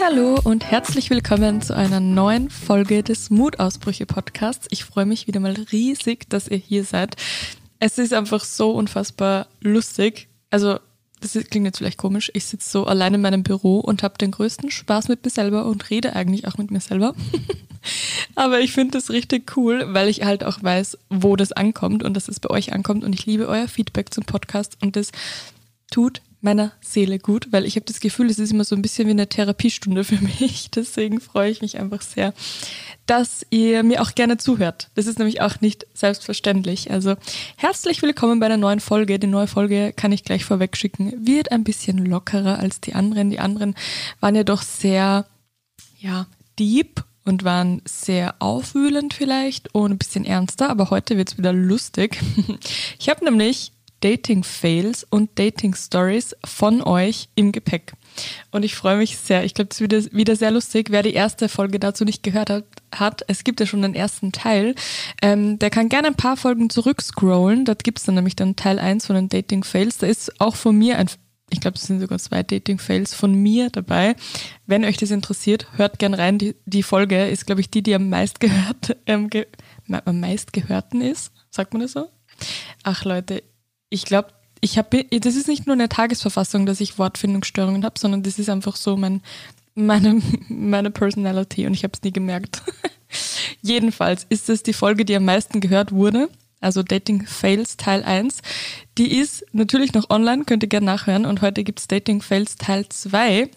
Hallo und herzlich willkommen zu einer neuen Folge des Mutausbrüche Podcasts. Ich freue mich wieder mal riesig, dass ihr hier seid. Es ist einfach so unfassbar lustig. Also das klingt jetzt vielleicht komisch, ich sitze so allein in meinem Büro und habe den größten Spaß mit mir selber und rede eigentlich auch mit mir selber. Aber ich finde das richtig cool, weil ich halt auch weiß, wo das ankommt und dass es bei euch ankommt. Und ich liebe euer Feedback zum Podcast und das tut meiner Seele gut, weil ich habe das Gefühl, es ist immer so ein bisschen wie eine Therapiestunde für mich. Deswegen freue ich mich einfach sehr, dass ihr mir auch gerne zuhört. Das ist nämlich auch nicht selbstverständlich. Also herzlich willkommen bei einer neuen Folge. Die neue Folge kann ich gleich vorweg schicken. Wird ein bisschen lockerer als die anderen. Die anderen waren ja doch sehr, ja, deep und waren sehr aufwühlend vielleicht und ein bisschen ernster, aber heute wird's wieder lustig. Ich habe nämlich Dating-Fails und Dating-Stories von euch im Gepäck. Und ich freue mich sehr. Ich glaube, es ist wieder, sehr lustig. Wer die erste Folge dazu nicht gehört hat, hat es gibt ja schon den ersten Teil. Ähm, der kann gerne ein paar Folgen zurückscrollen. Dort gibt es dann nämlich dann Teil 1 von den Dating-Fails. Da ist auch von mir ein ich glaube, es sind sogar zwei Dating-Fails von mir dabei. Wenn euch das interessiert, hört gern rein. Die, die Folge ist, glaube ich, die, die am meist gehört, ähm, ge, am meist gehörten ist. Sagt man das so? Ach Leute, ich glaube, ich habe, das ist nicht nur eine Tagesverfassung, dass ich Wortfindungsstörungen habe, sondern das ist einfach so mein, meine, meine Personality und ich habe es nie gemerkt. Jedenfalls ist es die Folge, die am meisten gehört wurde also Dating Fails Teil 1. Die ist natürlich noch online, könnt ihr gerne nachhören. Und heute gibt's Dating Fails Teil 2.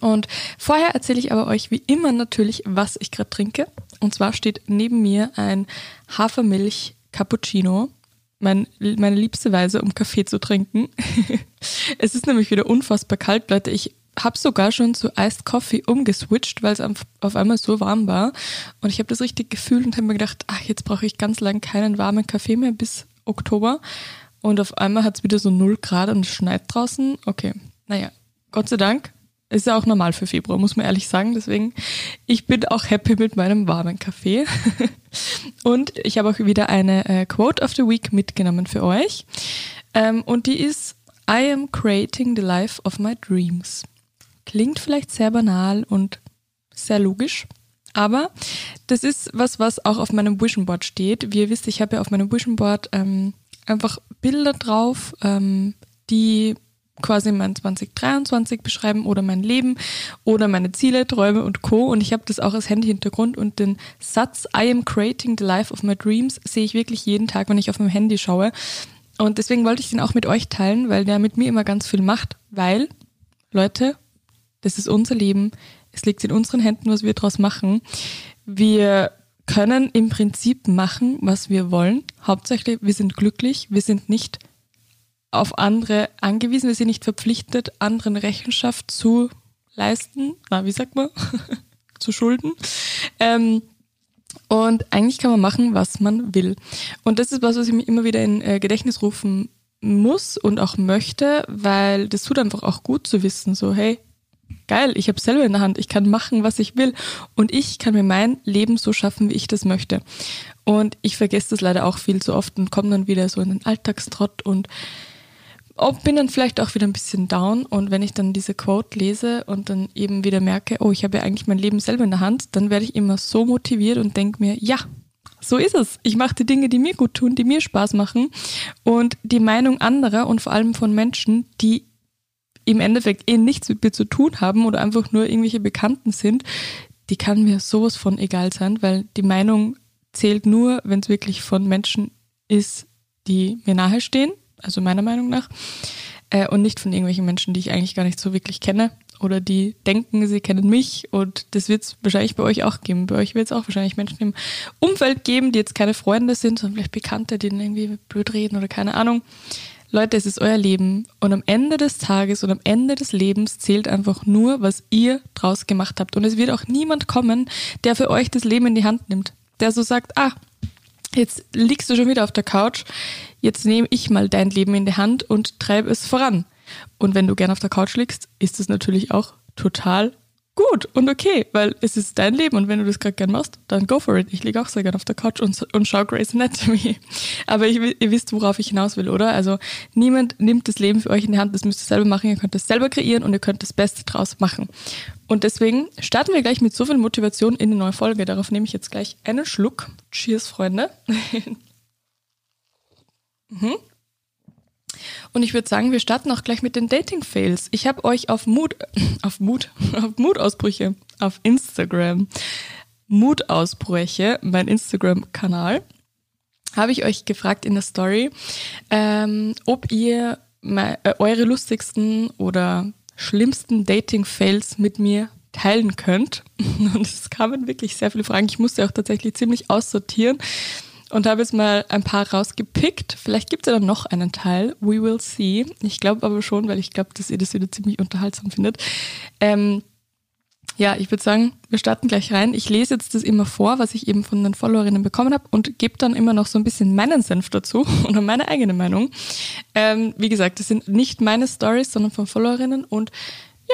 Und vorher erzähle ich aber euch wie immer natürlich, was ich gerade trinke. Und zwar steht neben mir ein Hafermilch Cappuccino. Mein, meine liebste Weise, um Kaffee zu trinken. es ist nämlich wieder unfassbar kalt, Leute. Ich habe sogar schon zu Iced Coffee umgeswitcht, weil es auf einmal so warm war. Und ich habe das richtig gefühlt und habe mir gedacht, ach, jetzt brauche ich ganz lang keinen warmen Kaffee mehr bis Oktober. Und auf einmal hat es wieder so 0 Grad und es schneit draußen. Okay, naja, Gott sei Dank. Ist ja auch normal für Februar, muss man ehrlich sagen. Deswegen, ich bin auch happy mit meinem warmen Kaffee. und ich habe auch wieder eine äh, Quote of the Week mitgenommen für euch. Ähm, und die ist, I am creating the life of my dreams. Klingt vielleicht sehr banal und sehr logisch, aber das ist was, was auch auf meinem Vision Board steht. Wie ihr wisst, ich habe ja auf meinem Vision Board ähm, einfach Bilder drauf, ähm, die quasi mein 2023 beschreiben oder mein Leben oder meine Ziele, Träume und Co. Und ich habe das auch als Handy-Hintergrund und den Satz I am creating the life of my dreams sehe ich wirklich jeden Tag, wenn ich auf mein Handy schaue. Und deswegen wollte ich den auch mit euch teilen, weil der mit mir immer ganz viel macht, weil, Leute, das ist unser Leben. Es liegt in unseren Händen, was wir daraus machen. Wir können im Prinzip machen, was wir wollen. Hauptsächlich, wir sind glücklich. Wir sind nicht auf andere angewiesen. Wir sind nicht verpflichtet, anderen Rechenschaft zu leisten. Na, wie sagt man? zu schulden. Ähm, und eigentlich kann man machen, was man will. Und das ist was, was ich mir immer wieder in äh, Gedächtnis rufen muss und auch möchte, weil das tut einfach auch gut zu wissen, so hey, geil, ich habe selber in der Hand, ich kann machen, was ich will und ich kann mir mein Leben so schaffen, wie ich das möchte. Und ich vergesse das leider auch viel zu oft und komme dann wieder so in den Alltagstrott und bin dann vielleicht auch wieder ein bisschen down und wenn ich dann diese Quote lese und dann eben wieder merke, oh, ich habe ja eigentlich mein Leben selber in der Hand, dann werde ich immer so motiviert und denke mir, ja, so ist es. Ich mache die Dinge, die mir gut tun, die mir Spaß machen und die Meinung anderer und vor allem von Menschen, die im Endeffekt eh nichts mit mir zu tun haben oder einfach nur irgendwelche Bekannten sind, die kann mir sowas von egal sein, weil die Meinung zählt nur, wenn es wirklich von Menschen ist, die mir nahestehen, also meiner Meinung nach, äh, und nicht von irgendwelchen Menschen, die ich eigentlich gar nicht so wirklich kenne oder die denken, sie kennen mich und das wird es wahrscheinlich bei euch auch geben. Bei euch wird es auch wahrscheinlich Menschen im Umfeld geben, die jetzt keine Freunde sind, sondern vielleicht Bekannte, die irgendwie blöd reden oder keine Ahnung. Leute, es ist euer Leben und am Ende des Tages und am Ende des Lebens zählt einfach nur, was ihr draus gemacht habt. Und es wird auch niemand kommen, der für euch das Leben in die Hand nimmt. Der so sagt, ah, jetzt liegst du schon wieder auf der Couch, jetzt nehme ich mal dein Leben in die Hand und treibe es voran. Und wenn du gern auf der Couch liegst, ist es natürlich auch total gut und okay, weil es ist dein Leben und wenn du das gerade gern machst, dann go for it. Ich liege auch sehr gern auf der Couch und, und schaue Grey's Anatomy. Aber ich, ihr wisst, worauf ich hinaus will, oder? Also niemand nimmt das Leben für euch in die Hand, das müsst ihr selber machen, ihr könnt es selber kreieren und ihr könnt das Beste draus machen. Und deswegen starten wir gleich mit so viel Motivation in die neue Folge. Darauf nehme ich jetzt gleich einen Schluck. Cheers, Freunde. mhm. Und ich würde sagen, wir starten auch gleich mit den Dating-Fails. Ich habe euch auf Mut, auf Mut, auf Mutausbrüche auf Instagram, Mutausbrüche, mein Instagram-Kanal, habe ich euch gefragt in der Story, ähm, ob ihr äh, eure lustigsten oder schlimmsten Dating-Fails mit mir teilen könnt. Und es kamen wirklich sehr viele Fragen. Ich musste auch tatsächlich ziemlich aussortieren und habe jetzt mal ein paar rausgepickt. Vielleicht gibt es ja dann noch einen Teil. We will see. Ich glaube aber schon, weil ich glaube, dass ihr das wieder ziemlich unterhaltsam findet. Ähm, ja, ich würde sagen, wir starten gleich rein. Ich lese jetzt das immer vor, was ich eben von den Followerinnen bekommen habe und gebe dann immer noch so ein bisschen meinen Senf dazu oder meine eigene Meinung. Ähm, wie gesagt, das sind nicht meine Stories, sondern von Followerinnen und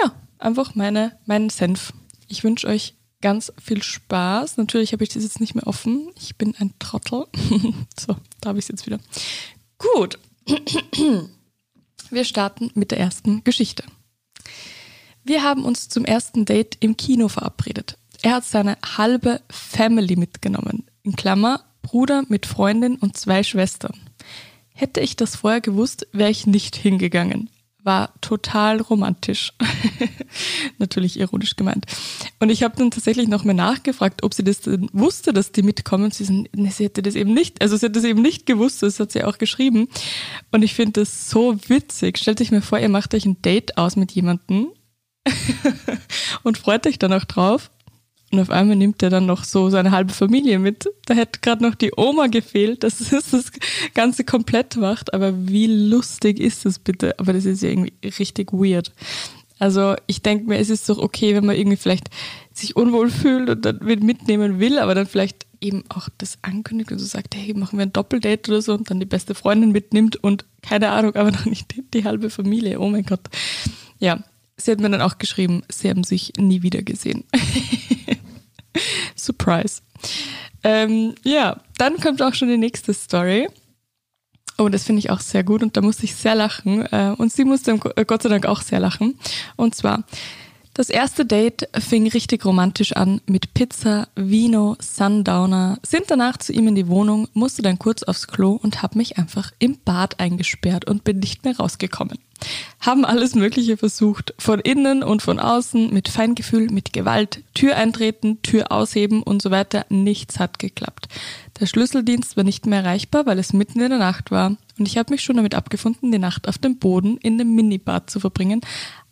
ja, einfach meine, meinen Senf. Ich wünsche euch ganz viel Spaß. Natürlich habe ich das jetzt nicht mehr offen. Ich bin ein Trottel. so, da habe ich es jetzt wieder. Gut. Wir starten mit der ersten Geschichte. Wir haben uns zum ersten Date im Kino verabredet. Er hat seine halbe Family mitgenommen. In Klammer Bruder mit Freundin und zwei Schwestern. Hätte ich das vorher gewusst, wäre ich nicht hingegangen war total romantisch. Natürlich ironisch gemeint. Und ich habe dann tatsächlich noch mal nachgefragt, ob sie das denn wusste, dass die mitkommen. Sie, sind, sie hätte das eben nicht, also sie hat das eben nicht gewusst, das hat sie auch geschrieben. Und ich finde das so witzig. Stellt euch mir vor, ihr macht euch ein Date aus mit jemandem und freut euch dann auch drauf. Und auf einmal nimmt er dann noch so seine halbe Familie mit. Da hätte gerade noch die Oma gefehlt, dass es das Ganze komplett macht. Aber wie lustig ist das bitte? Aber das ist ja irgendwie richtig weird. Also ich denke mir, es ist doch okay, wenn man irgendwie vielleicht sich unwohl fühlt und dann mitnehmen will, aber dann vielleicht eben auch das ankündigt und so sagt, hey, machen wir ein Doppeldate oder so und dann die beste Freundin mitnimmt und keine Ahnung, aber noch nicht die, die halbe Familie. Oh mein Gott. Ja, sie hat mir dann auch geschrieben, sie haben sich nie wieder gesehen. Surprise. Ähm, ja, dann kommt auch schon die nächste Story. Oh, das finde ich auch sehr gut und da musste ich sehr lachen. Äh, und sie musste äh, Gott sei Dank auch sehr lachen. Und zwar, das erste Date fing richtig romantisch an mit Pizza, Vino, Sundowner, sind danach zu ihm in die Wohnung, musste dann kurz aufs Klo und habe mich einfach im Bad eingesperrt und bin nicht mehr rausgekommen. Haben alles Mögliche versucht, von innen und von außen, mit Feingefühl, mit Gewalt, Tür eintreten, Tür ausheben und so weiter. Nichts hat geklappt. Der Schlüsseldienst war nicht mehr erreichbar, weil es mitten in der Nacht war und ich habe mich schon damit abgefunden, die Nacht auf dem Boden in dem Minibad zu verbringen,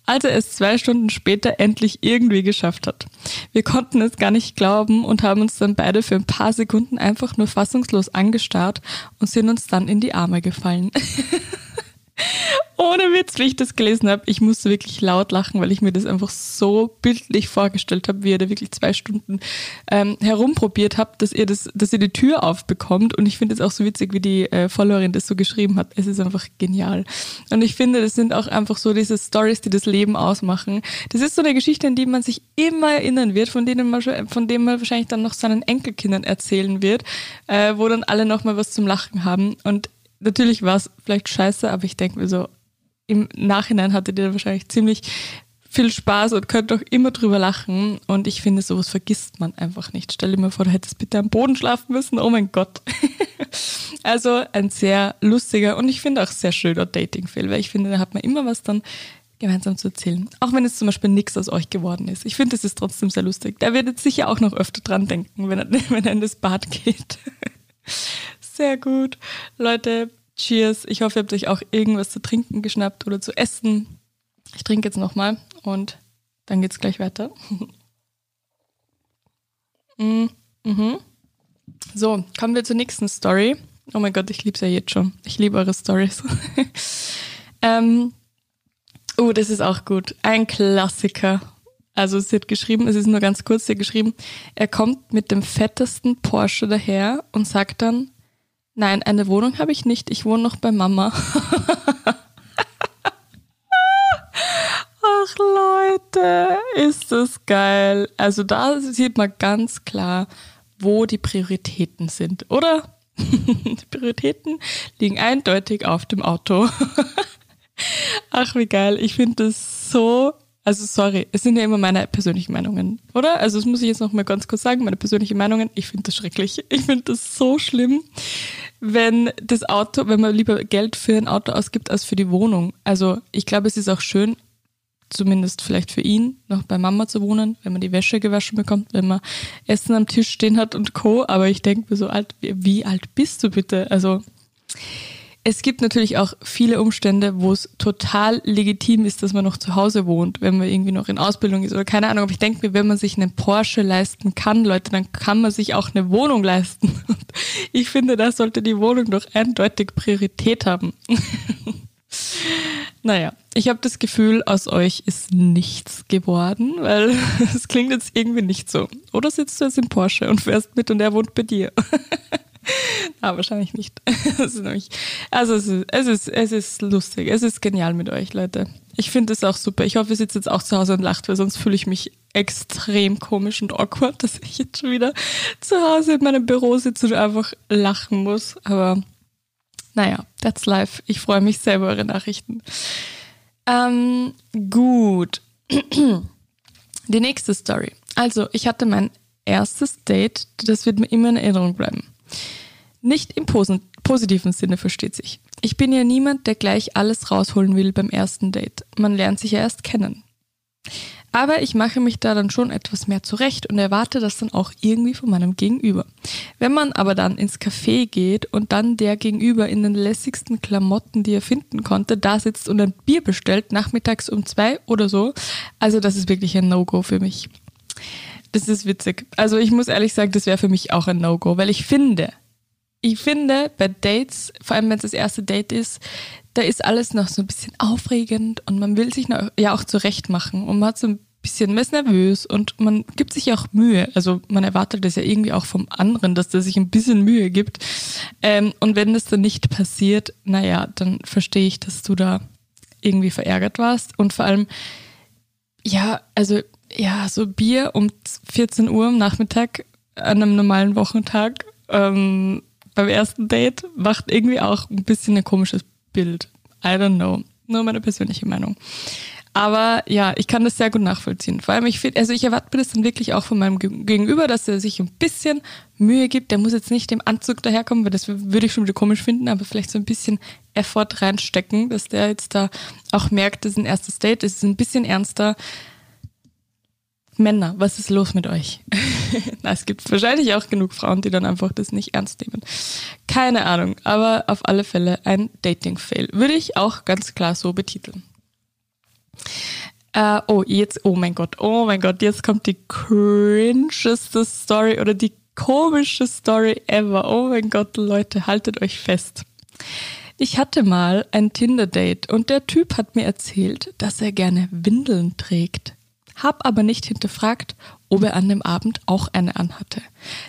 als er es zwei Stunden später endlich irgendwie geschafft hat. Wir konnten es gar nicht glauben und haben uns dann beide für ein paar Sekunden einfach nur fassungslos angestarrt und sind uns dann in die Arme gefallen. Ohne Witz, wie ich das gelesen habe, ich musste wirklich laut lachen, weil ich mir das einfach so bildlich vorgestellt habe, wie ihr da wirklich zwei Stunden ähm, herumprobiert habt, dass ihr das, dass ihr die Tür aufbekommt. Und ich finde es auch so witzig, wie die äh, Followerin das so geschrieben hat. Es ist einfach genial. Und ich finde, das sind auch einfach so diese Stories, die das Leben ausmachen. Das ist so eine Geschichte, an die man sich immer erinnern wird, von denen man, von dem man wahrscheinlich dann noch seinen Enkelkindern erzählen wird, äh, wo dann alle nochmal was zum Lachen haben. Und natürlich war es vielleicht scheiße, aber ich denke mir so, im Nachhinein hattet ihr wahrscheinlich ziemlich viel Spaß und könnt auch immer drüber lachen. Und ich finde, sowas vergisst man einfach nicht. Stell dir mal vor, du hättest bitte am Boden schlafen müssen. Oh mein Gott. also ein sehr lustiger und ich finde auch sehr schöner Dating-Fail, weil ich finde, da hat man immer was dann gemeinsam zu erzählen. Auch wenn es zum Beispiel nichts aus euch geworden ist. Ich finde, es ist trotzdem sehr lustig. Da werdet sicher auch noch öfter dran denken, wenn er, wenn er in das Bad geht. Sehr gut. Leute, Cheers. Ich hoffe, ihr habt euch auch irgendwas zu trinken geschnappt oder zu essen. Ich trinke jetzt nochmal und dann geht's gleich weiter. mm, mhm. So, kommen wir zur nächsten Story. Oh mein Gott, ich liebe es ja jetzt schon. Ich liebe eure Stories. ähm, oh, das ist auch gut. Ein Klassiker. Also sie hat geschrieben, es ist nur ganz kurz, sie hat geschrieben, er kommt mit dem fettesten Porsche daher und sagt dann, Nein, eine Wohnung habe ich nicht. Ich wohne noch bei Mama. Ach, Leute, ist das geil. Also da sieht man ganz klar, wo die Prioritäten sind, oder? die Prioritäten liegen eindeutig auf dem Auto. Ach, wie geil. Ich finde das so also sorry, es sind ja immer meine persönlichen Meinungen, oder? Also das muss ich jetzt noch mal ganz kurz sagen, meine persönlichen Meinungen. Ich finde das schrecklich. Ich finde das so schlimm, wenn das Auto, wenn man lieber Geld für ein Auto ausgibt als für die Wohnung. Also ich glaube, es ist auch schön, zumindest vielleicht für ihn, noch bei Mama zu wohnen, wenn man die Wäsche gewaschen bekommt, wenn man Essen am Tisch stehen hat und Co. Aber ich denke mir so alt, wie, alt bist du bitte? Also es gibt natürlich auch viele Umstände, wo es total legitim ist, dass man noch zu Hause wohnt, wenn man irgendwie noch in Ausbildung ist oder keine Ahnung. Aber ich denke mir, wenn man sich einen Porsche leisten kann, Leute, dann kann man sich auch eine Wohnung leisten. Und ich finde, da sollte die Wohnung doch eindeutig Priorität haben. naja, ich habe das Gefühl, aus euch ist nichts geworden, weil es klingt jetzt irgendwie nicht so. Oder sitzt du jetzt im Porsche und fährst mit und er wohnt bei dir? Ah, wahrscheinlich nicht. Nämlich, also es ist, es, ist, es ist lustig, es ist genial mit euch, Leute. Ich finde es auch super. Ich hoffe, ihr sitzt jetzt auch zu Hause und lacht, weil sonst fühle ich mich extrem komisch und awkward, dass ich jetzt schon wieder zu Hause in meinem Büro sitze und einfach lachen muss. Aber naja, that's life. Ich freue mich sehr über eure Nachrichten. Ähm, gut. Die nächste Story. Also, ich hatte mein erstes Date, das wird mir immer in Erinnerung bleiben. Nicht im positiven Sinne, versteht sich. Ich bin ja niemand, der gleich alles rausholen will beim ersten Date. Man lernt sich ja erst kennen. Aber ich mache mich da dann schon etwas mehr zurecht und erwarte das dann auch irgendwie von meinem Gegenüber. Wenn man aber dann ins Café geht und dann der Gegenüber in den lässigsten Klamotten, die er finden konnte, da sitzt und ein Bier bestellt, nachmittags um zwei oder so, also das ist wirklich ein No-Go für mich. Das ist witzig. Also ich muss ehrlich sagen, das wäre für mich auch ein No-Go, weil ich finde, ich finde, bei Dates, vor allem wenn es das erste Date ist, da ist alles noch so ein bisschen aufregend und man will sich noch, ja auch zurecht machen und man hat so ein bisschen, man ist nervös und man gibt sich auch Mühe. Also man erwartet das ja irgendwie auch vom anderen, dass der sich ein bisschen Mühe gibt. Ähm, und wenn das dann nicht passiert, naja, dann verstehe ich, dass du da irgendwie verärgert warst. Und vor allem, ja, also ja, so Bier um 14 Uhr am Nachmittag an einem normalen Wochentag ähm, beim ersten Date macht irgendwie auch ein bisschen ein komisches Bild. I don't know. Nur meine persönliche Meinung. Aber ja, ich kann das sehr gut nachvollziehen. Vor allem, ich finde, also ich erwarte das dann wirklich auch von meinem Gegenüber, dass er sich ein bisschen Mühe gibt. Der muss jetzt nicht im Anzug daherkommen, weil das würde ich schon wieder komisch finden, aber vielleicht so ein bisschen Effort reinstecken, dass der jetzt da auch merkt, das ist ein erstes Date, es ist ein bisschen ernster. Männer, was ist los mit euch? Na, es gibt wahrscheinlich auch genug Frauen, die dann einfach das nicht ernst nehmen. Keine Ahnung, aber auf alle Fälle ein Dating-Fail. Würde ich auch ganz klar so betiteln. Äh, oh, jetzt, oh mein Gott, oh mein Gott, jetzt kommt die cringeste Story oder die komische Story ever. Oh mein Gott, Leute, haltet euch fest. Ich hatte mal ein Tinder-Date und der Typ hat mir erzählt, dass er gerne Windeln trägt hab aber nicht hinterfragt, ob er an dem Abend auch eine anhatte.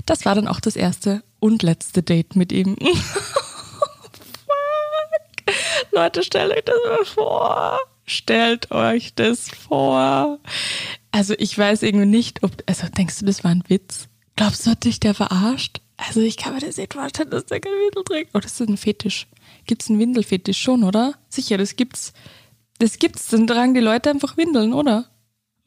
Das war dann auch das erste und letzte Date mit ihm. Fuck. Leute, stellt euch das mal vor. Stellt euch das vor. Also ich weiß irgendwie nicht, ob, also denkst du, das war ein Witz? Glaubst du, hat dich der verarscht? Also ich kann mir das nicht vorstellen, dass der kein Windel trägt. Oh, ist das ein Fetisch? Gibt's einen Windelfetisch schon, oder? Sicher, das gibt's. Das gibt's, dann tragen die Leute einfach Windeln, oder?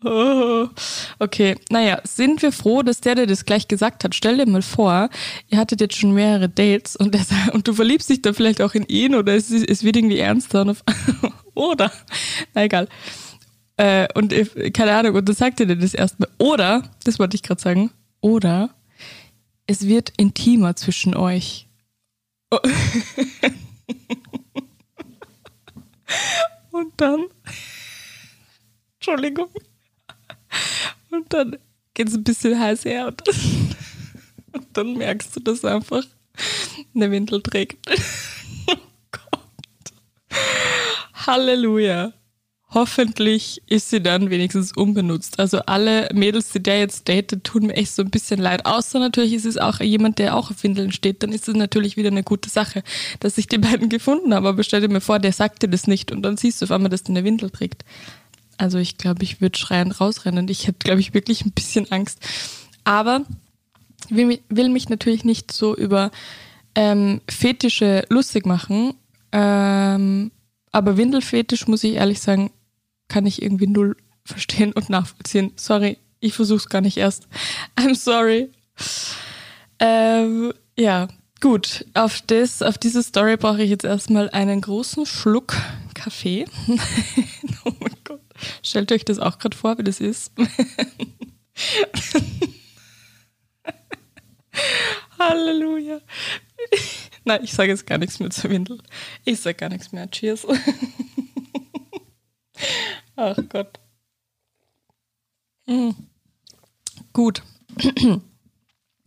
Okay, naja, sind wir froh, dass der, der das gleich gesagt hat, stell dir mal vor, ihr hattet jetzt schon mehrere Dates und, der, und du verliebst dich da vielleicht auch in ihn oder es, es wird irgendwie ernster auf, oder, na egal. Äh, und keine Ahnung, und dann sagt er dir das erstmal, oder, das wollte ich gerade sagen, oder es wird intimer zwischen euch. Oh. und dann, Entschuldigung. Und dann geht es ein bisschen heiß her und, und, dann merkst du, dass einfach eine Windel trägt. oh Gott. Halleluja. Hoffentlich ist sie dann wenigstens unbenutzt. Also alle Mädels, die der jetzt datet, tun mir echt so ein bisschen leid. Außer natürlich ist es auch jemand, der auch auf Windeln steht. Dann ist es natürlich wieder eine gute Sache, dass ich die beiden gefunden habe. Aber stell dir mir vor, der sagt dir das nicht und dann siehst du auf einmal, dass der eine Windel trägt. Also ich glaube, ich würde schreiend rausrennen. Ich hätte, glaube ich, wirklich ein bisschen Angst. Aber will, will mich natürlich nicht so über ähm, Fetische lustig machen. Ähm, aber Windelfetisch, muss ich ehrlich sagen, kann ich irgendwie null verstehen und nachvollziehen. Sorry, ich versuch's gar nicht erst. I'm sorry. Ähm, ja, gut. Auf, das, auf diese Story brauche ich jetzt erstmal einen großen Schluck Kaffee. oh mein Gott. Stellt euch das auch gerade vor, wie das ist. Halleluja. Nein, ich sage jetzt gar nichts mehr zur Windel. Ich sage gar nichts mehr. Cheers. Ach Gott. Mhm. Gut.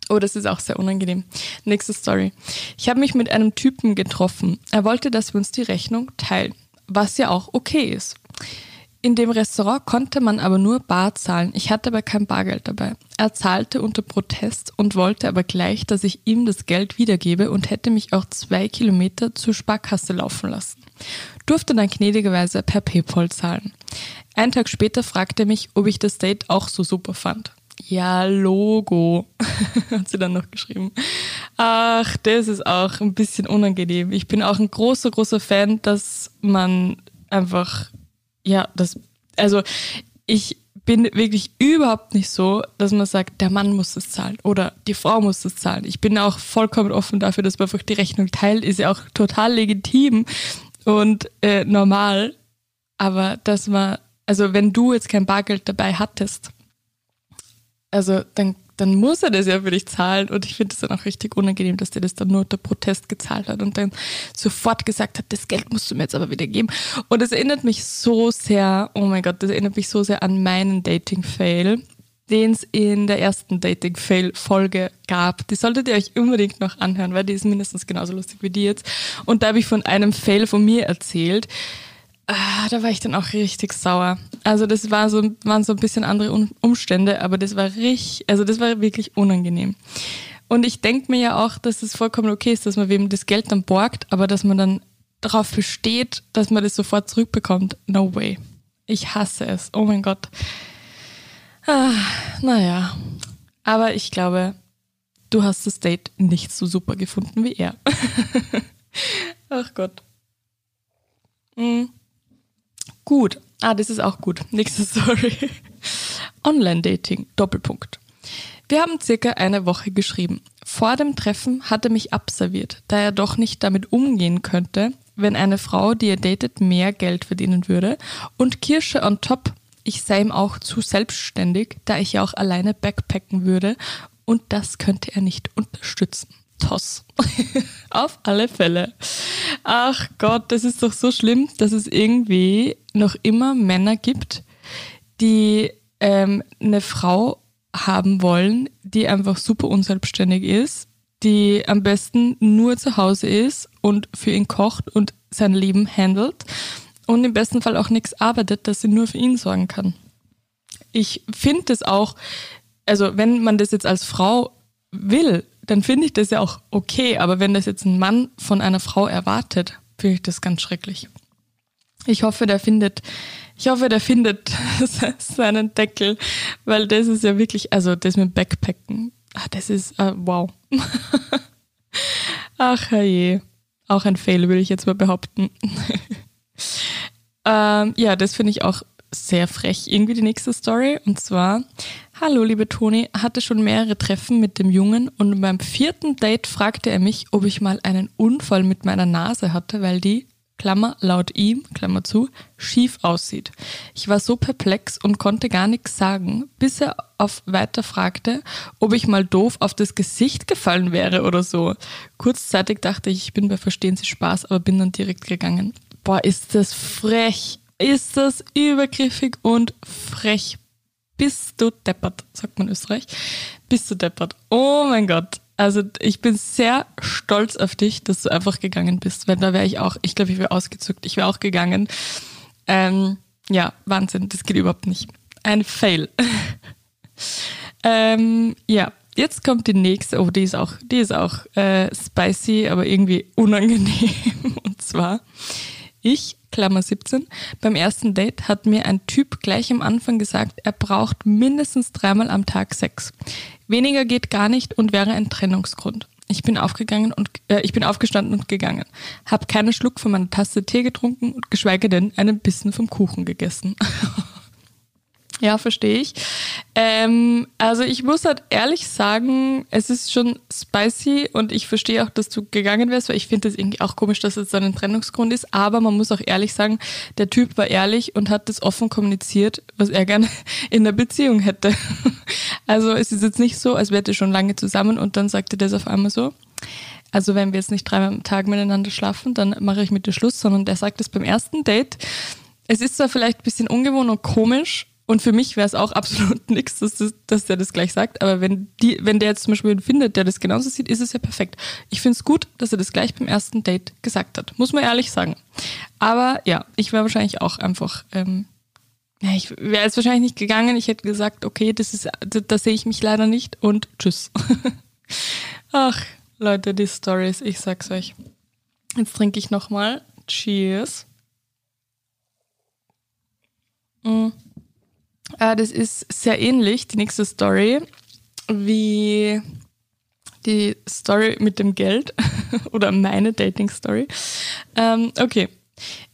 Oh, das ist auch sehr unangenehm. Nächste Story. Ich habe mich mit einem Typen getroffen. Er wollte, dass wir uns die Rechnung teilen, was ja auch okay ist. In dem Restaurant konnte man aber nur bar zahlen. Ich hatte aber kein Bargeld dabei. Er zahlte unter Protest und wollte aber gleich, dass ich ihm das Geld wiedergebe und hätte mich auch zwei Kilometer zur Sparkasse laufen lassen. Durfte dann gnädigerweise per PayPal zahlen. Einen Tag später fragte er mich, ob ich das Date auch so super fand. Ja, Logo, hat sie dann noch geschrieben. Ach, das ist auch ein bisschen unangenehm. Ich bin auch ein großer, großer Fan, dass man einfach ja, das, also ich bin wirklich überhaupt nicht so, dass man sagt, der Mann muss es zahlen oder die Frau muss es zahlen. Ich bin auch vollkommen offen dafür, dass man einfach die Rechnung teilt, ist ja auch total legitim und äh, normal. Aber dass man, also wenn du jetzt kein Bargeld dabei hattest, also dann dann muss er das ja für dich zahlen. Und ich finde es dann auch richtig unangenehm, dass der das dann nur unter Protest gezahlt hat und dann sofort gesagt hat, das Geld musst du mir jetzt aber wieder geben. Und das erinnert mich so sehr, oh mein Gott, das erinnert mich so sehr an meinen Dating-Fail, den es in der ersten Dating-Fail-Folge gab. Die solltet ihr euch unbedingt noch anhören, weil die ist mindestens genauso lustig wie die jetzt. Und da habe ich von einem Fail von mir erzählt Ah, da war ich dann auch richtig sauer. Also das war so, waren so ein bisschen andere Umstände, aber das war richtig, also das war wirklich unangenehm. Und ich denke mir ja auch, dass es vollkommen okay ist, dass man wem das Geld dann borgt, aber dass man dann darauf besteht, dass man das sofort zurückbekommt. No way. Ich hasse es. Oh mein Gott. Ah, naja. Aber ich glaube, du hast das Date nicht so super gefunden wie er. Ach Gott. Mhm. Gut. Ah, das ist auch gut. Nächste Story. Online-Dating. Doppelpunkt. Wir haben circa eine Woche geschrieben. Vor dem Treffen hat er mich abserviert, da er doch nicht damit umgehen könnte, wenn eine Frau, die er datet, mehr Geld verdienen würde. Und Kirsche on top, ich sei ihm auch zu selbstständig, da ich ja auch alleine backpacken würde. Und das könnte er nicht unterstützen. Toss. Auf alle Fälle. Ach Gott, das ist doch so schlimm, dass es irgendwie noch immer Männer gibt, die ähm, eine Frau haben wollen, die einfach super unselbstständig ist, die am besten nur zu Hause ist und für ihn kocht und sein Leben handelt und im besten Fall auch nichts arbeitet, dass sie nur für ihn sorgen kann. Ich finde das auch, also wenn man das jetzt als Frau will, dann finde ich das ja auch okay. Aber wenn das jetzt ein Mann von einer Frau erwartet, finde ich das ganz schrecklich. Ich hoffe, der findet, ich hoffe, der findet seinen Deckel, weil das ist ja wirklich, also das mit Backpacken, ach, das ist, uh, wow. ach je, auch ein Fail, würde ich jetzt mal behaupten. ähm, ja, das finde ich auch sehr frech, irgendwie die nächste Story. Und zwar Hallo, liebe Toni, hatte schon mehrere Treffen mit dem Jungen und beim vierten Date fragte er mich, ob ich mal einen Unfall mit meiner Nase hatte, weil die, Klammer, laut ihm, Klammer zu, schief aussieht. Ich war so perplex und konnte gar nichts sagen, bis er auf weiter fragte, ob ich mal doof auf das Gesicht gefallen wäre oder so. Kurzzeitig dachte ich, ich bin bei Verstehen Sie Spaß, aber bin dann direkt gegangen. Boah, ist das frech. Ist das übergriffig und frech bist du deppert, sagt man in Österreich. Bist du deppert. Oh mein Gott. Also ich bin sehr stolz auf dich, dass du einfach gegangen bist. Wenn da wäre ich auch, ich glaube, ich wäre ausgezückt. Ich wäre auch gegangen. Ähm, ja, Wahnsinn, das geht überhaupt nicht. Ein Fail. ähm, ja, jetzt kommt die nächste. Oh, die ist auch, die ist auch äh, spicy, aber irgendwie unangenehm. Und zwar Ich, Klammer 17, beim ersten Date hat mir ein Typ gleich am Anfang gesagt, er braucht mindestens dreimal am Tag Sex. Weniger geht gar nicht und wäre ein Trennungsgrund. Ich bin aufgegangen und äh, ich bin aufgestanden und gegangen. Hab keinen Schluck von meiner Tasse Tee getrunken und geschweige denn einen Bissen vom Kuchen gegessen. Ja, verstehe ich. Ähm, also ich muss halt ehrlich sagen, es ist schon spicy und ich verstehe auch, dass du gegangen wärst, weil ich finde es irgendwie auch komisch, dass es so ein Trennungsgrund ist. Aber man muss auch ehrlich sagen, der Typ war ehrlich und hat das offen kommuniziert, was er gerne in der Beziehung hätte. Also es ist jetzt nicht so, als wäre er schon lange zusammen und dann sagte das auf einmal so. Also wenn wir jetzt nicht dreimal am Tag miteinander schlafen, dann mache ich mit dir Schluss, sondern der sagt es beim ersten Date. Es ist zwar vielleicht ein bisschen ungewohnt und komisch, und für mich wäre es auch absolut nichts, dass, das, dass der das gleich sagt. Aber wenn, die, wenn der jetzt zum Beispiel findet, der das genauso sieht, ist es ja perfekt. Ich finde es gut, dass er das gleich beim ersten Date gesagt hat. Muss man ehrlich sagen. Aber ja, ich wäre wahrscheinlich auch einfach, ähm, ja, ich wäre jetzt wahrscheinlich nicht gegangen. Ich hätte gesagt, okay, das ist, da sehe ich mich leider nicht und tschüss. Ach, Leute, die Stories, ich sag's euch. Jetzt trinke ich nochmal. Cheers. Mm. Äh, das ist sehr ähnlich, die nächste Story, wie die Story mit dem Geld oder meine Dating-Story. Ähm, okay.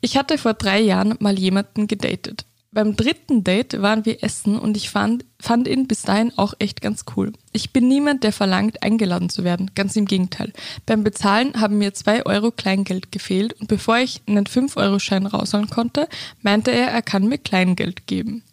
Ich hatte vor drei Jahren mal jemanden gedatet. Beim dritten Date waren wir essen und ich fand, fand ihn bis dahin auch echt ganz cool. Ich bin niemand, der verlangt, eingeladen zu werden. Ganz im Gegenteil. Beim Bezahlen haben mir zwei Euro Kleingeld gefehlt und bevor ich einen 5-Euro-Schein rausholen konnte, meinte er, er kann mir Kleingeld geben.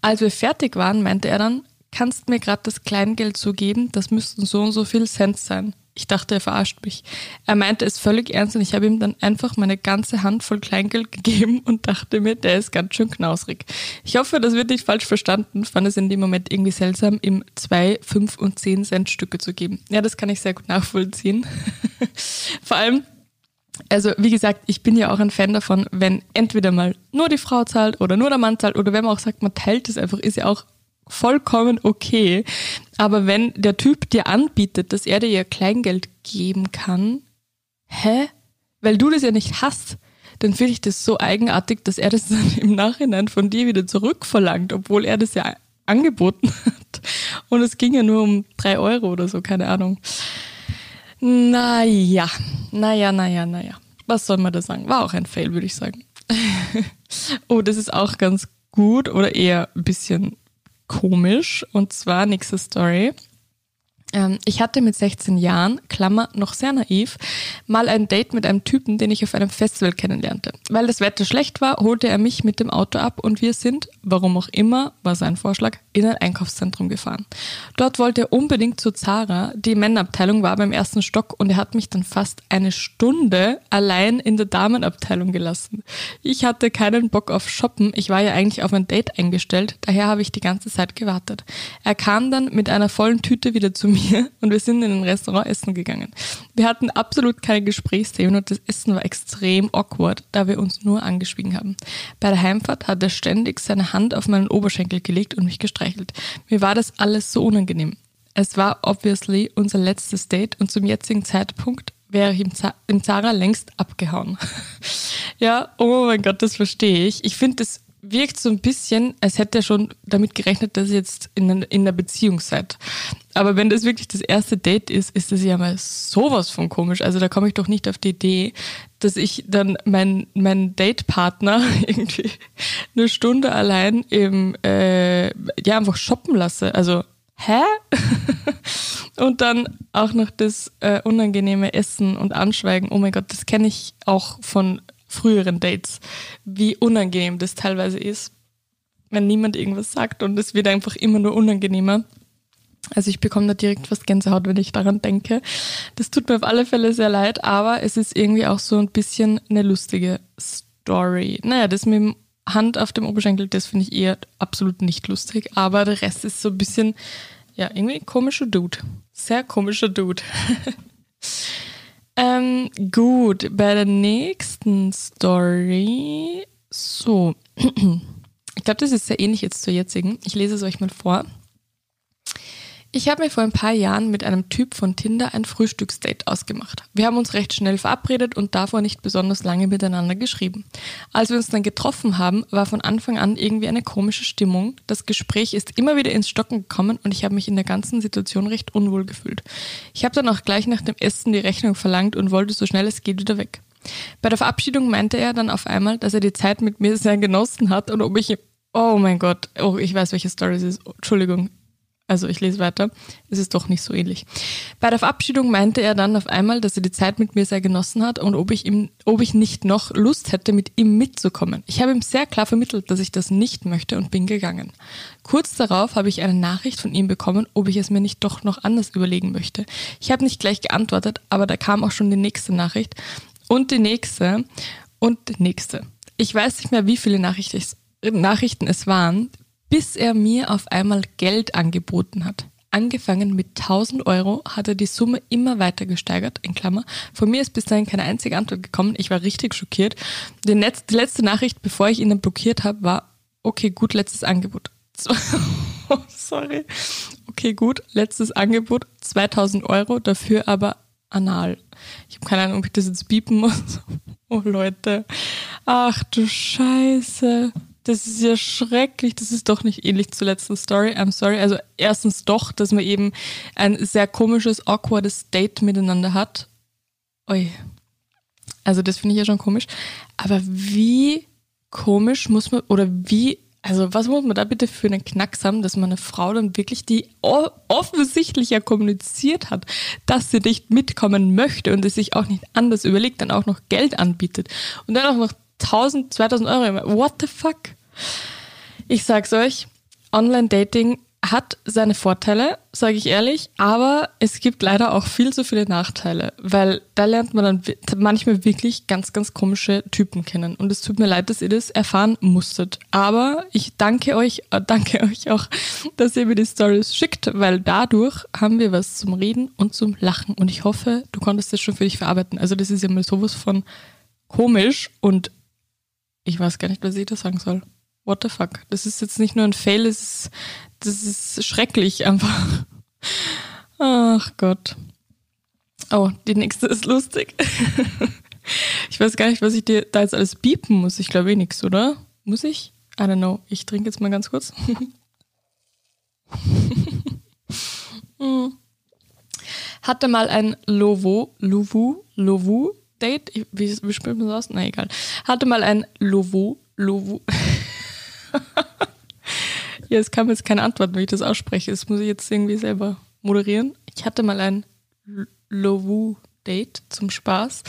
Als wir fertig waren, meinte er dann, kannst mir gerade das Kleingeld so geben, das müssten so und so viel Cent sein. Ich dachte, er verarscht mich. Er meinte es völlig ernst und ich habe ihm dann einfach meine ganze Hand voll Kleingeld gegeben und dachte mir, der ist ganz schön knausrig. Ich hoffe, das wird nicht falsch verstanden, fand es in dem Moment irgendwie seltsam, ihm zwei, fünf und zehn Cent Stücke zu geben. Ja, das kann ich sehr gut nachvollziehen. Vor allem, also wie gesagt, ich bin ja auch ein Fan davon, wenn entweder mal nur die Frau zahlt oder nur der Mann zahlt oder wenn man auch sagt, man teilt es einfach, ist ja auch vollkommen okay. Aber wenn der Typ dir anbietet, dass er dir ja Kleingeld geben kann, hä? Weil du das ja nicht hast, dann finde ich das so eigenartig, dass er das dann im Nachhinein von dir wieder zurückverlangt, obwohl er das ja angeboten hat. Und es ging ja nur um drei Euro oder so, keine Ahnung. Naja, naja, naja, naja. Was soll man da sagen? War auch ein Fail, würde ich sagen. oh, das ist auch ganz gut oder eher ein bisschen komisch. Und zwar nächste Story. Ähm, ich hatte mit 16 Jahren, Klammer, noch sehr naiv, mal ein Date mit einem Typen, den ich auf einem Festival kennenlernte. Weil das Wetter schlecht war, holte er mich mit dem Auto ab und wir sind, warum auch immer, war sein Vorschlag, in ein Einkaufszentrum gefahren. Dort wollte er unbedingt zu Zara. Die Männerabteilung war beim ersten Stock und er hat mich dann fast eine Stunde allein in der Damenabteilung gelassen. Ich hatte keinen Bock auf Shoppen. Ich war ja eigentlich auf ein Date eingestellt, daher habe ich die ganze Zeit gewartet. Er kam dann mit einer vollen Tüte wieder zu mir mir und wir sind in ein Restaurant essen gegangen. Wir hatten absolut keine Gesprächsthemen und das Essen war extrem awkward, da wir uns nur angeschwiegen haben. Bei der Heimfahrt hat er ständig seine Hand auf meinen Oberschenkel gelegt und mich gestreichelt. Mir war das alles so unangenehm. Es war obviously unser letztes Date und zum jetzigen Zeitpunkt wäre ich im, Zara längst abgehauen. ja, oh mein Gott, das verstehe ich. Ich finde das wirkt so ein bisschen, als hätte er schon damit gerechnet, dass ihr jetzt in, in einer Beziehung seid. Aber wenn das wirklich das erste Date ist, ist das ja mal sowas von komisch. Also da komme ich doch nicht auf die Idee, dass ich dann meinen mein Datepartner irgendwie eine Stunde allein im, äh, ja, einfach shoppen lasse. Also, hä? und dann auch noch das äh, unangenehme Essen und Anschweigen. Oh mein Gott, das kenne ich auch von früheren Dates, wie unangenehm das teilweise ist, wenn niemand irgendwas sagt und es wird einfach immer nur unangenehmer. Also ich bekomme da direkt fast Gänsehaut, wenn ich daran denke. Das tut mir auf alle Fälle sehr leid, aber es ist irgendwie auch so ein bisschen eine lustige Story. Naja, das mit dem Hand auf dem Oberschenkel, das finde ich eher absolut nicht lustig, aber der Rest ist so ein bisschen, ja, irgendwie komischer Dude. Sehr komischer Dude. Ähm, gut, bei der nächsten Story. So. Ich glaube, das ist sehr ähnlich jetzt zur jetzigen. Ich lese es euch mal vor. Ich habe mir vor ein paar Jahren mit einem Typ von Tinder ein Frühstücksdate ausgemacht. Wir haben uns recht schnell verabredet und davor nicht besonders lange miteinander geschrieben. Als wir uns dann getroffen haben, war von Anfang an irgendwie eine komische Stimmung. Das Gespräch ist immer wieder ins Stocken gekommen und ich habe mich in der ganzen Situation recht unwohl gefühlt. Ich habe dann auch gleich nach dem Essen die Rechnung verlangt und wollte so schnell es geht wieder weg. Bei der Verabschiedung meinte er dann auf einmal, dass er die Zeit mit mir sehr genossen hat und ob ich Oh mein Gott, oh, ich weiß, welche Story es ist. Entschuldigung, also ich lese weiter, es ist doch nicht so ähnlich. Bei der Verabschiedung meinte er dann auf einmal, dass er die Zeit mit mir sehr genossen hat und ob ich ihm, ob ich nicht noch Lust hätte, mit ihm mitzukommen. Ich habe ihm sehr klar vermittelt, dass ich das nicht möchte und bin gegangen. Kurz darauf habe ich eine Nachricht von ihm bekommen, ob ich es mir nicht doch noch anders überlegen möchte. Ich habe nicht gleich geantwortet, aber da kam auch schon die nächste Nachricht und die nächste und die nächste. Ich weiß nicht mehr, wie viele Nachrichten es waren, bis er mir auf einmal Geld angeboten hat. Angefangen mit 1000 Euro hat er die Summe immer weiter gesteigert, in Klammer. Von mir ist bis dahin keine einzige Antwort gekommen. Ich war richtig schockiert. Die, Netz, die letzte Nachricht, bevor ich ihn dann blockiert habe, war, okay, gut, letztes Angebot. sorry. Okay, gut, letztes Angebot, 2000 Euro, dafür aber anal. Ich habe keine Ahnung, ob ich das jetzt biepen muss. Oh Leute. Ach du Scheiße. Das ist ja schrecklich. Das ist doch nicht ähnlich zur letzten Story. I'm sorry. Also erstens doch, dass man eben ein sehr komisches, awkwardes Date miteinander hat. Ui. Also das finde ich ja schon komisch. Aber wie komisch muss man, oder wie, also was muss man da bitte für einen Knacks haben, dass man eine Frau dann wirklich, die offensichtlich ja kommuniziert hat, dass sie nicht mitkommen möchte und es sich auch nicht anders überlegt, dann auch noch Geld anbietet und dann auch noch 1000, 2000 Euro. What the fuck? Ich sag's euch, Online-Dating hat seine Vorteile, sage ich ehrlich, aber es gibt leider auch viel zu viele Nachteile, weil da lernt man dann manchmal wirklich ganz, ganz komische Typen kennen. Und es tut mir leid, dass ihr das erfahren musstet. Aber ich danke euch, äh, danke euch auch, dass ihr mir die Stories schickt, weil dadurch haben wir was zum Reden und zum Lachen. Und ich hoffe, du konntest das schon für dich verarbeiten. Also das ist ja mal sowas von komisch und ich weiß gar nicht, was ich da sagen soll. What the fuck? Das ist jetzt nicht nur ein Fail, das ist, das ist schrecklich einfach. Ach Gott. Oh, die nächste ist lustig. ich weiß gar nicht, was ich dir da jetzt alles biepen muss. Ich glaube eh nichts, oder? Muss ich? I don't know. Ich trinke jetzt mal ganz kurz. Hatte mal ein Lovo, Lovu, Lovu Date, wie, wie spricht man das aus? Na egal. Hatte mal ein Lovo, Lovu. ja, es kam jetzt keine Antwort, wie ich das ausspreche. Das muss ich jetzt irgendwie selber moderieren. Ich hatte mal ein Lovu-Date zum Spaß.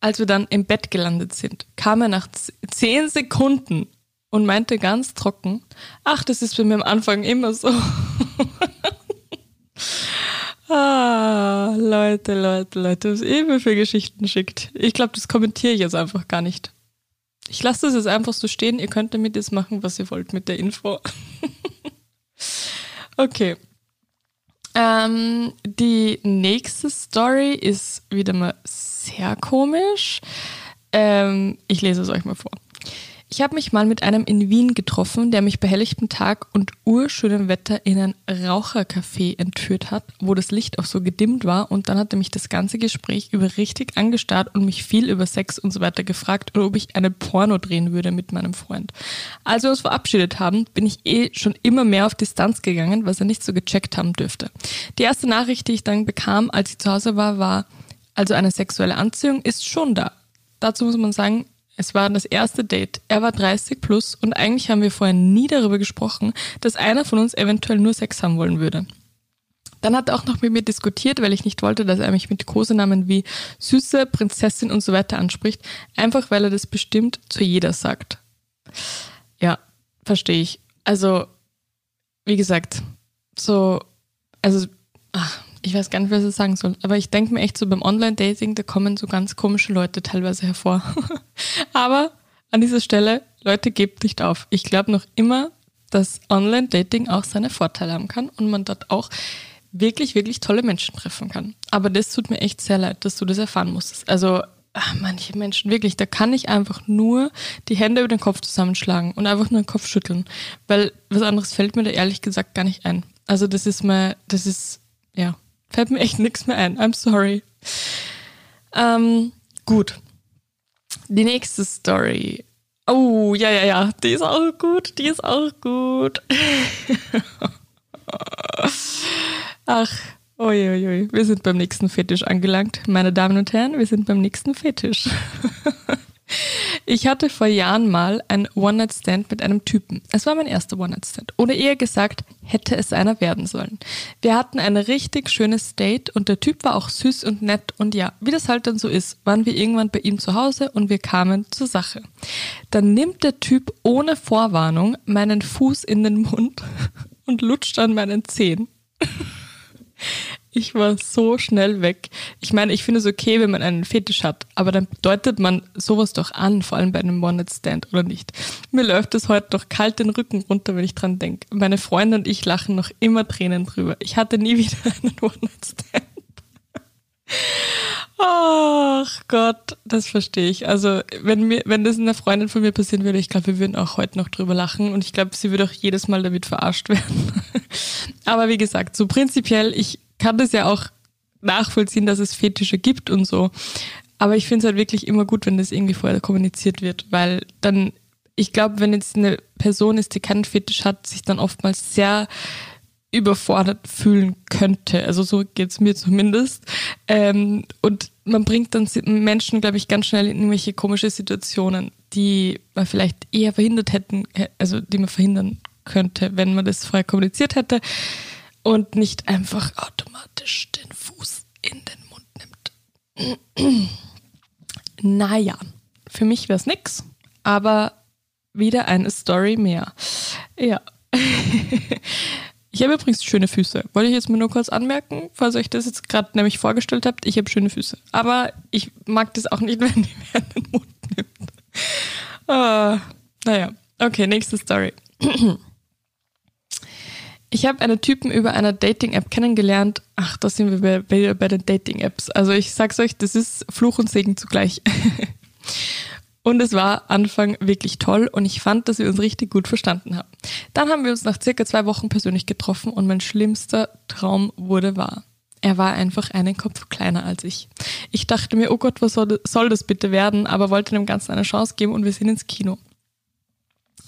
Als wir dann im Bett gelandet sind, kam er nach zehn Sekunden und meinte ganz trocken, ach, das ist bei mir am Anfang immer so. Ah, Leute, Leute, Leute, was ihr mir für Geschichten schickt. Ich glaube, das kommentiere ich jetzt einfach gar nicht. Ich lasse das jetzt einfach so stehen. Ihr könnt damit jetzt machen, was ihr wollt mit der Info. okay. Ähm, die nächste Story ist wieder mal sehr komisch. Ähm, ich lese es euch mal vor. Ich habe mich mal mit einem in Wien getroffen, der mich bei helllichtem Tag und urschönem Wetter in ein Rauchercafé entführt hat, wo das Licht auch so gedimmt war und dann hat er mich das ganze Gespräch über richtig angestarrt und mich viel über Sex und so weiter gefragt und ob ich eine Porno drehen würde mit meinem Freund. Als wir uns verabschiedet haben, bin ich eh schon immer mehr auf Distanz gegangen, was er nicht so gecheckt haben dürfte. Die erste Nachricht, die ich dann bekam, als ich zu Hause war, war, also eine sexuelle Anziehung ist schon da. Dazu muss man sagen, es war das erste Date. Er war 30 plus und eigentlich haben wir vorher nie darüber gesprochen, dass einer von uns eventuell nur Sex haben wollen würde. Dann hat er auch noch mit mir diskutiert, weil ich nicht wollte, dass er mich mit Kosenamen wie Süße, Prinzessin und so weiter anspricht. Einfach weil er das bestimmt zu jeder sagt. Ja, verstehe ich. Also, wie gesagt, so, also, ach, ich weiß gar nicht, was ich sagen soll, aber ich denke mir echt so beim Online-Dating, da kommen so ganz komische Leute teilweise hervor. aber an dieser Stelle, Leute, gebt nicht auf. Ich glaube noch immer, dass Online-Dating auch seine Vorteile haben kann und man dort auch wirklich, wirklich tolle Menschen treffen kann. Aber das tut mir echt sehr leid, dass du das erfahren musstest. Also ach, manche Menschen, wirklich, da kann ich einfach nur die Hände über den Kopf zusammenschlagen und einfach nur den Kopf schütteln, weil was anderes fällt mir da ehrlich gesagt gar nicht ein. Also das ist mal, das ist, ja, fällt mir echt nichts mehr ein. I'm sorry. Ähm, gut. Die nächste Story. Oh, ja, ja, ja, die ist auch gut, die ist auch gut. Ach, uiuiui, wir sind beim nächsten Fetisch angelangt. Meine Damen und Herren, wir sind beim nächsten Fetisch. Ich hatte vor Jahren mal ein One-Night-Stand mit einem Typen. Es war mein erster One-Night-Stand. Oder eher gesagt, hätte es einer werden sollen. Wir hatten ein richtig schönes Date und der Typ war auch süß und nett und ja, wie das halt dann so ist, waren wir irgendwann bei ihm zu Hause und wir kamen zur Sache. Dann nimmt der Typ ohne Vorwarnung meinen Fuß in den Mund und lutscht an meinen Zehen. Ich war so schnell weg. Ich meine, ich finde es okay, wenn man einen Fetisch hat, aber dann deutet man sowas doch an, vor allem bei einem One-Night-Stand, oder nicht? Mir läuft es heute doch kalt den Rücken runter, wenn ich dran denke. Meine Freunde und ich lachen noch immer Tränen drüber. Ich hatte nie wieder einen One-Night-Stand. Ach Gott, das verstehe ich. Also, wenn mir, wenn das einer Freundin von mir passieren würde, ich glaube, wir würden auch heute noch drüber lachen und ich glaube, sie würde auch jedes Mal damit verarscht werden. Aber wie gesagt, so prinzipiell, ich kann das ja auch nachvollziehen, dass es Fetische gibt und so. Aber ich finde es halt wirklich immer gut, wenn das irgendwie vorher kommuniziert wird, weil dann, ich glaube, wenn jetzt eine Person ist, die keinen Fetisch hat, sich dann oftmals sehr überfordert fühlen könnte. Also so geht's mir zumindest. Ähm, und man bringt dann Menschen, glaube ich, ganz schnell in irgendwelche komische Situationen, die man vielleicht eher verhindert hätten, also die man verhindern könnte, wenn man das vorher kommuniziert hätte und nicht einfach automatisch den Fuß in den Mund nimmt. naja, für mich wäre es nix, aber wieder eine Story mehr. Ja. Ich habe übrigens schöne Füße. Wollte ich jetzt mal nur kurz anmerken, falls euch das jetzt gerade nämlich vorgestellt habt. Ich habe schöne Füße. Aber ich mag das auch nicht, wenn die mir in den Mund nimmt. Ah, naja, okay, nächste Story. Ich habe einen Typen über einer Dating-App kennengelernt. Ach, da sind wir bei, bei den Dating-Apps. Also ich sag's euch, das ist Fluch und Segen zugleich. und es war Anfang wirklich toll und ich fand, dass wir uns richtig gut verstanden haben. Dann haben wir uns nach circa zwei Wochen persönlich getroffen und mein schlimmster Traum wurde wahr. Er war einfach einen Kopf kleiner als ich. Ich dachte mir, oh Gott, was soll das bitte werden, aber wollte dem Ganzen eine Chance geben und wir sind ins Kino.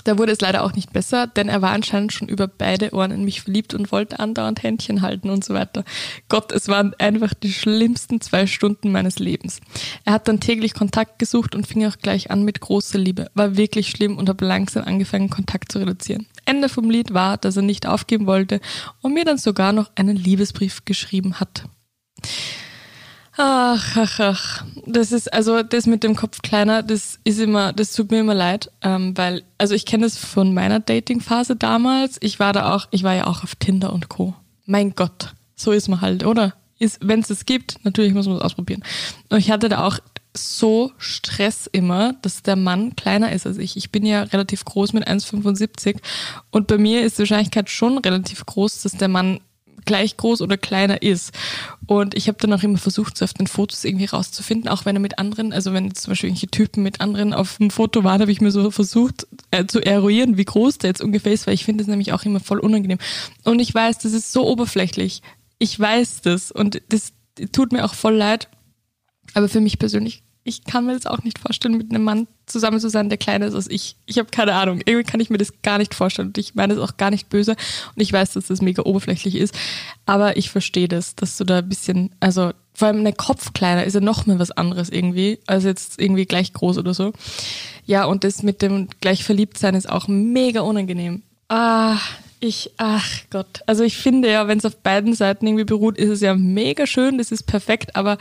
Da wurde es leider auch nicht besser, denn er war anscheinend schon über beide Ohren in mich verliebt und wollte andauernd Händchen halten und so weiter. Gott, es waren einfach die schlimmsten zwei Stunden meines Lebens. Er hat dann täglich Kontakt gesucht und fing auch gleich an mit großer Liebe. War wirklich schlimm und habe langsam angefangen, Kontakt zu reduzieren. Ende vom Lied war, dass er nicht aufgeben wollte und mir dann sogar noch einen Liebesbrief geschrieben hat. Ach, ach, ach. Das ist, also das mit dem Kopf kleiner, das ist immer, das tut mir immer leid, ähm, weil, also ich kenne das von meiner Dating-Phase damals. Ich war da auch, ich war ja auch auf Tinder und Co. Mein Gott, so ist man halt, oder? Wenn es es gibt, natürlich muss man es ausprobieren. Und ich hatte da auch so Stress immer, dass der Mann kleiner ist als ich. Ich bin ja relativ groß mit 1,75 und bei mir ist die Wahrscheinlichkeit schon relativ groß, dass der Mann gleich groß oder kleiner ist. Und ich habe dann auch immer versucht, so auf den Fotos irgendwie rauszufinden, auch wenn er mit anderen, also wenn zum Beispiel irgendwelche Typen mit anderen auf dem Foto waren, habe ich mir so versucht äh, zu eruieren, wie groß der jetzt ungefähr ist, weil ich finde das nämlich auch immer voll unangenehm. Und ich weiß, das ist so oberflächlich. Ich weiß das und das tut mir auch voll leid. Aber für mich persönlich ich kann mir das auch nicht vorstellen, mit einem Mann zusammen zu sein, der kleiner ist als ich. Ich habe keine Ahnung. Irgendwie kann ich mir das gar nicht vorstellen. Und ich meine das auch gar nicht böse. Und ich weiß, dass das mega oberflächlich ist. Aber ich verstehe das, dass du da ein bisschen, also vor allem ein Kopf kleiner ist ja noch mal was anderes irgendwie, als jetzt irgendwie gleich groß oder so. Ja, und das mit dem gleich verliebt sein ist auch mega unangenehm. Ah, ich, ach Gott. Also ich finde ja, wenn es auf beiden Seiten irgendwie beruht, ist es ja mega schön, das ist perfekt, aber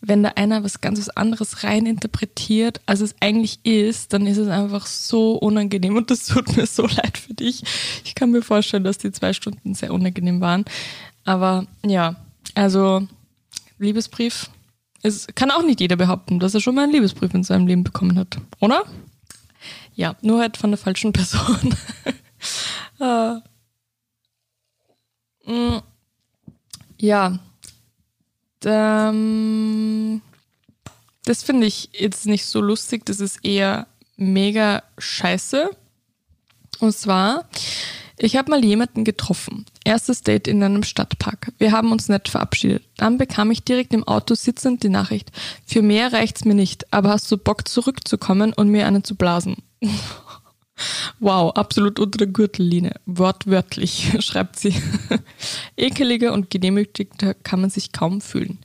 wenn da einer was ganz was anderes rein interpretiert, als es eigentlich ist, dann ist es einfach so unangenehm und das tut mir so leid für dich. Ich kann mir vorstellen, dass die zwei Stunden sehr unangenehm waren. Aber ja, also Liebesbrief. Es kann auch nicht jeder behaupten, dass er schon mal einen Liebesbrief in seinem Leben bekommen hat, oder? Ja, nur halt von der falschen Person. ah. Mm. Ja. Ähm, das finde ich jetzt nicht so lustig. Das ist eher mega scheiße. Und zwar Ich habe mal jemanden getroffen. Erstes Date in einem Stadtpark. Wir haben uns nett verabschiedet. Dann bekam ich direkt im Auto sitzend die Nachricht. Für mehr reicht's mir nicht, aber hast du Bock zurückzukommen und mir einen zu blasen? Wow, absolut unter der Gürtellinie. Wortwörtlich, schreibt sie. Ekeliger und gedemütigter kann man sich kaum fühlen.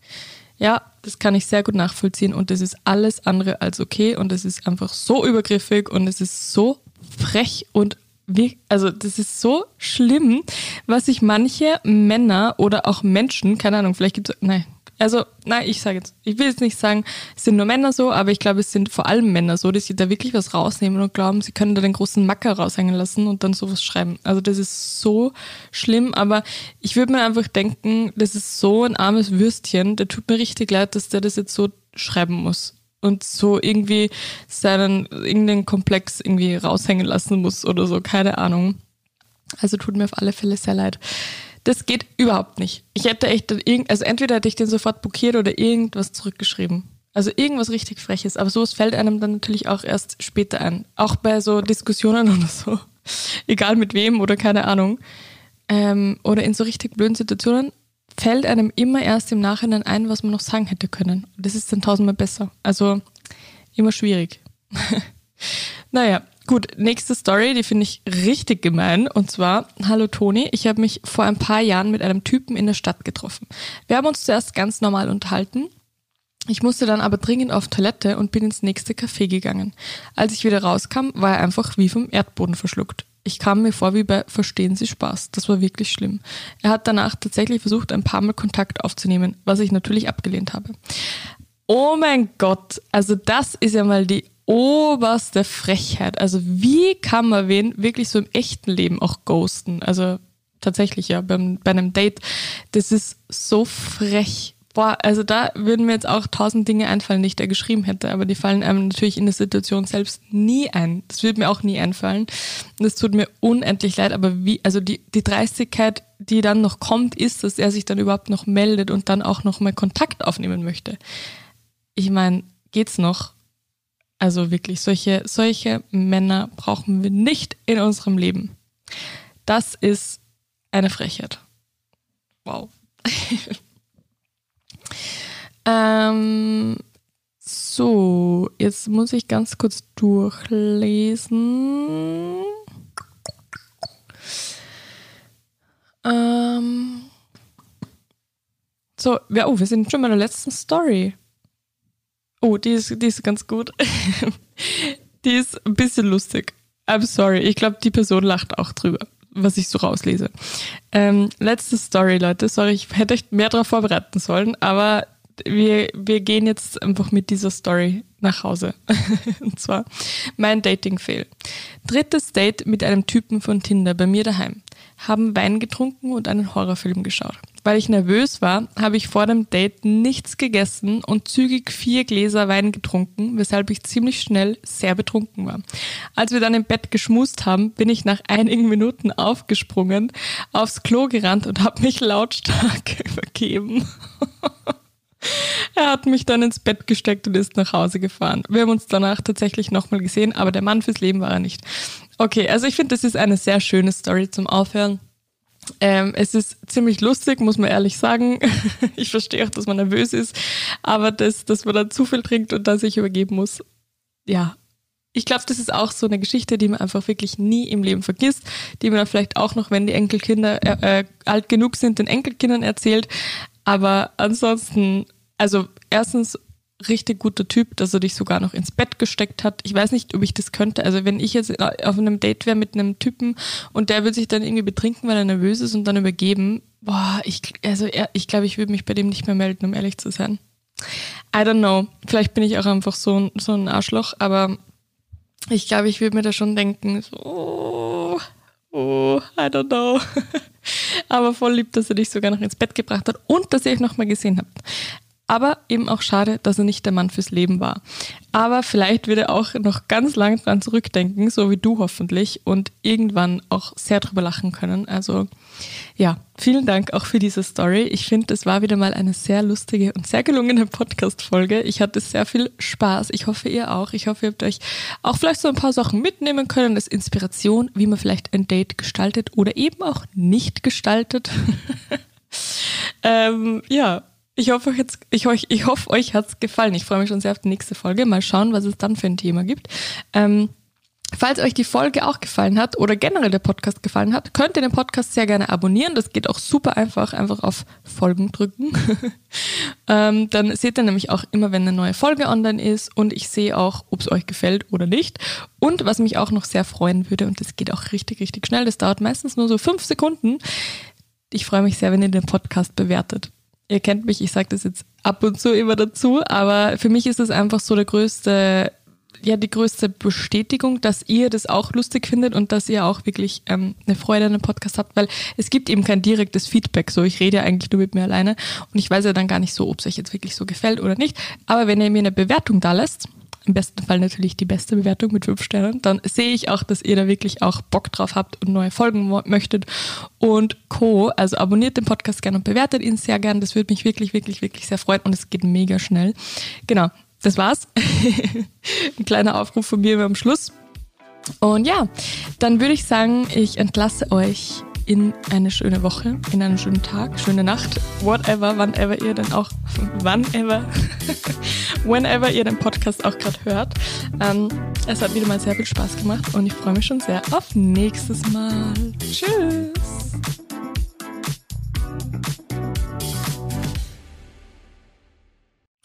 Ja, das kann ich sehr gut nachvollziehen und das ist alles andere als okay und es ist einfach so übergriffig und es ist so frech und wie, also das ist so schlimm, was sich manche Männer oder auch Menschen, keine Ahnung, vielleicht gibt es, nein, also, nein, ich sage jetzt, ich will jetzt nicht sagen, es sind nur Männer so, aber ich glaube, es sind vor allem Männer so, dass sie da wirklich was rausnehmen und glauben, sie können da den großen Macker raushängen lassen und dann sowas schreiben. Also das ist so schlimm, aber ich würde mir einfach denken, das ist so ein armes Würstchen, der tut mir richtig leid, dass der das jetzt so schreiben muss und so irgendwie seinen irgendeinen Komplex irgendwie raushängen lassen muss oder so, keine Ahnung. Also tut mir auf alle Fälle sehr leid. Das geht überhaupt nicht. Ich hätte echt, also entweder hätte ich den sofort blockiert oder irgendwas zurückgeschrieben. Also irgendwas richtig Freches. Aber sowas fällt einem dann natürlich auch erst später ein. Auch bei so Diskussionen oder so. Egal mit wem oder keine Ahnung. Ähm, oder in so richtig blöden Situationen fällt einem immer erst im Nachhinein ein, was man noch sagen hätte können. Das ist dann tausendmal besser. Also immer schwierig. naja, Gut, nächste Story, die finde ich richtig gemein. Und zwar, hallo Toni, ich habe mich vor ein paar Jahren mit einem Typen in der Stadt getroffen. Wir haben uns zuerst ganz normal unterhalten. Ich musste dann aber dringend auf Toilette und bin ins nächste Café gegangen. Als ich wieder rauskam, war er einfach wie vom Erdboden verschluckt. Ich kam mir vor wie bei Verstehen Sie Spaß. Das war wirklich schlimm. Er hat danach tatsächlich versucht, ein paar Mal Kontakt aufzunehmen, was ich natürlich abgelehnt habe. Oh mein Gott, also das ist ja mal die oberste Frechheit. Also wie kann man wen wirklich so im echten Leben auch ghosten? Also tatsächlich ja beim, bei einem Date. Das ist so frech. Boah, also da würden mir jetzt auch tausend Dinge einfallen, die ich da geschrieben hätte, aber die fallen einem natürlich in der Situation selbst nie ein. Das würde mir auch nie einfallen. Das tut mir unendlich leid, aber wie, also die, die Dreistigkeit, die dann noch kommt, ist, dass er sich dann überhaupt noch meldet und dann auch noch mal Kontakt aufnehmen möchte. Ich meine, geht's noch? Also wirklich, solche, solche Männer brauchen wir nicht in unserem Leben. Das ist eine Frechheit. Wow. ähm, so, jetzt muss ich ganz kurz durchlesen. Ähm, so, ja, oh, wir sind schon bei der letzten Story. Oh, die ist, die ist ganz gut. die ist ein bisschen lustig. I'm sorry. Ich glaube, die Person lacht auch drüber, was ich so rauslese. Ähm, letzte Story, Leute. Sorry, ich hätte euch mehr darauf vorbereiten sollen, aber wir, wir gehen jetzt einfach mit dieser Story nach Hause. Und zwar mein Dating-Fail. Drittes Date mit einem Typen von Tinder bei mir daheim. Haben Wein getrunken und einen Horrorfilm geschaut. Weil ich nervös war, habe ich vor dem Date nichts gegessen und zügig vier Gläser Wein getrunken, weshalb ich ziemlich schnell sehr betrunken war. Als wir dann im Bett geschmust haben, bin ich nach einigen Minuten aufgesprungen, aufs Klo gerannt und habe mich lautstark übergeben. Er hat mich dann ins Bett gesteckt und ist nach Hause gefahren. Wir haben uns danach tatsächlich nochmal gesehen, aber der Mann fürs Leben war er nicht. Okay, also ich finde, das ist eine sehr schöne Story zum Aufhören. Ähm, es ist ziemlich lustig, muss man ehrlich sagen. ich verstehe auch, dass man nervös ist, aber das, dass man dann zu viel trinkt und dann sich übergeben muss, ja. Ich glaube, das ist auch so eine Geschichte, die man einfach wirklich nie im Leben vergisst, die man dann vielleicht auch noch, wenn die Enkelkinder äh, äh alt genug sind, den Enkelkindern erzählt. Aber ansonsten, also erstens richtig guter Typ, dass er dich sogar noch ins Bett gesteckt hat. Ich weiß nicht, ob ich das könnte. Also wenn ich jetzt auf einem Date wäre mit einem Typen und der würde sich dann irgendwie betrinken, weil er nervös ist und dann übergeben, boah, ich, also ich glaube, ich würde mich bei dem nicht mehr melden, um ehrlich zu sein. I don't know. Vielleicht bin ich auch einfach so, ein, so ein Arschloch, aber ich glaube, ich würde mir da schon denken, so, oh, oh, I don't know. aber voll lieb, dass er dich sogar noch ins Bett gebracht hat und dass ihr euch nochmal gesehen habt. Aber eben auch schade, dass er nicht der Mann fürs Leben war. Aber vielleicht wird er auch noch ganz lange dran zurückdenken, so wie du hoffentlich, und irgendwann auch sehr drüber lachen können. Also ja, vielen Dank auch für diese Story. Ich finde, es war wieder mal eine sehr lustige und sehr gelungene Podcast-Folge. Ich hatte sehr viel Spaß. Ich hoffe, ihr auch. Ich hoffe, ihr habt euch auch vielleicht so ein paar Sachen mitnehmen können als Inspiration, wie man vielleicht ein Date gestaltet oder eben auch nicht gestaltet. ähm, ja, ich hoffe, euch, ich, ich hoffe, euch hat's gefallen. Ich freue mich schon sehr auf die nächste Folge. Mal schauen, was es dann für ein Thema gibt. Ähm, Falls euch die Folge auch gefallen hat oder generell der Podcast gefallen hat, könnt ihr den Podcast sehr gerne abonnieren. Das geht auch super einfach. Einfach auf Folgen drücken. ähm, dann seht ihr nämlich auch immer, wenn eine neue Folge online ist und ich sehe auch, ob es euch gefällt oder nicht. Und was mich auch noch sehr freuen würde, und das geht auch richtig, richtig schnell, das dauert meistens nur so fünf Sekunden. Ich freue mich sehr, wenn ihr den Podcast bewertet ihr kennt mich, ich sage das jetzt ab und zu immer dazu, aber für mich ist es einfach so der größte, ja, die größte Bestätigung, dass ihr das auch lustig findet und dass ihr auch wirklich ähm, eine Freude an dem Podcast habt, weil es gibt eben kein direktes Feedback. So, ich rede ja eigentlich nur mit mir alleine und ich weiß ja dann gar nicht so, ob es euch jetzt wirklich so gefällt oder nicht. Aber wenn ihr mir eine Bewertung da lässt, im besten Fall natürlich die beste Bewertung mit fünf Sternen, dann sehe ich auch, dass ihr da wirklich auch Bock drauf habt und neue Folgen möchtet und Co. Also abonniert den Podcast gerne und bewertet ihn sehr gern. Das würde mich wirklich, wirklich, wirklich sehr freuen und es geht mega schnell. Genau, das war's. Ein kleiner Aufruf von mir am Schluss. Und ja, dann würde ich sagen, ich entlasse euch in eine schöne Woche, in einen schönen Tag, schöne Nacht, whatever, whenever ihr dann auch, whenever, whenever ihr den Podcast auch gerade hört. Ähm, es hat wieder mal sehr viel Spaß gemacht und ich freue mich schon sehr auf nächstes Mal. Tschüss!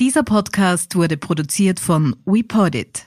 Dieser Podcast wurde produziert von WePodit.